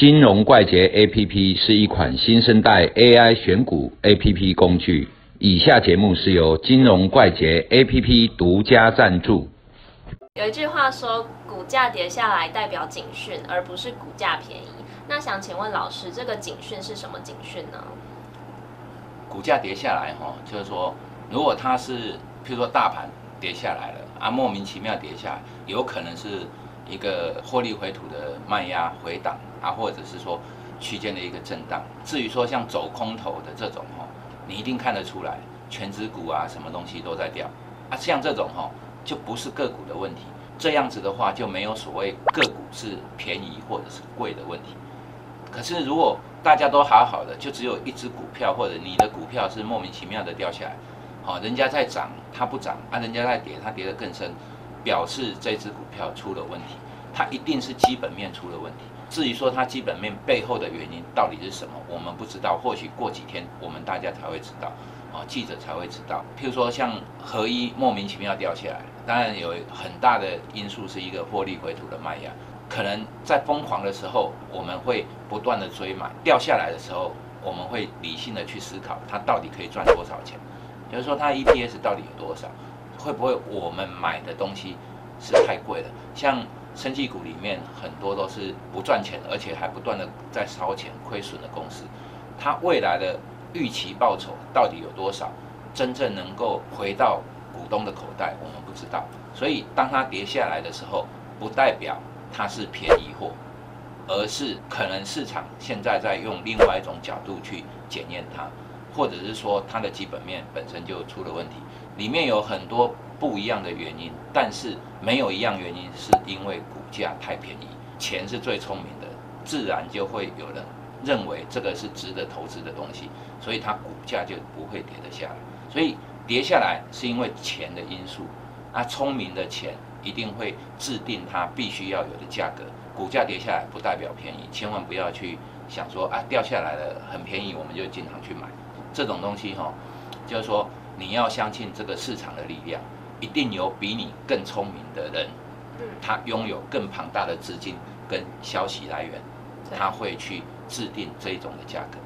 金融怪杰 APP 是一款新生代 AI 选股 APP 工具。以下节目是由金融怪杰 APP 独家赞助。有一句话说，股价跌下来代表警讯，而不是股价便宜。那想请问老师，这个警讯是什么警讯呢？股价跌下来，哈，就是说，如果它是，譬如说大盘跌下来了，啊，莫名其妙跌下来，有可能是一个获利回吐的卖压回档。啊，或者是说区间的一个震荡。至于说像走空头的这种哈，你一定看得出来，全指股啊，什么东西都在掉。啊，像这种哈，就不是个股的问题。这样子的话，就没有所谓个股是便宜或者是贵的问题。可是如果大家都好好的，就只有一只股票或者你的股票是莫名其妙的掉下来，好，人家在涨它不涨，啊，人家在跌它跌得更深，表示这只股票出了问题，它一定是基本面出了问题。至于说它基本面背后的原因到底是什么，我们不知道。或许过几天我们大家才会知道，啊，记者才会知道。譬如说像合一莫名其妙掉下来，当然有很大的因素是一个获利回吐的卖压。可能在疯狂的时候，我们会不断的追买；掉下来的时候，我们会理性的去思考它到底可以赚多少钱。就是说它 EPS 到底有多少？会不会我们买的东西是太贵了？像。生技股里面很多都是不赚钱，而且还不断的在烧钱、亏损的公司，它未来的预期报酬到底有多少？真正能够回到股东的口袋，我们不知道。所以当它跌下来的时候，不代表它是便宜货，而是可能市场现在在用另外一种角度去检验它，或者是说它的基本面本身就出了问题，里面有很多。不一样的原因，但是没有一样原因是因为股价太便宜，钱是最聪明的，自然就会有人认为这个是值得投资的东西，所以它股价就不会跌得下来。所以跌下来是因为钱的因素，那聪明的钱一定会制定它必须要有的价格。股价跌下来不代表便宜，千万不要去想说啊掉下来了很便宜，我们就经常去买这种东西哈，就是说你要相信这个市场的力量。一定有比你更聪明的人，他拥有更庞大的资金跟消息来源，他会去制定这种的价格。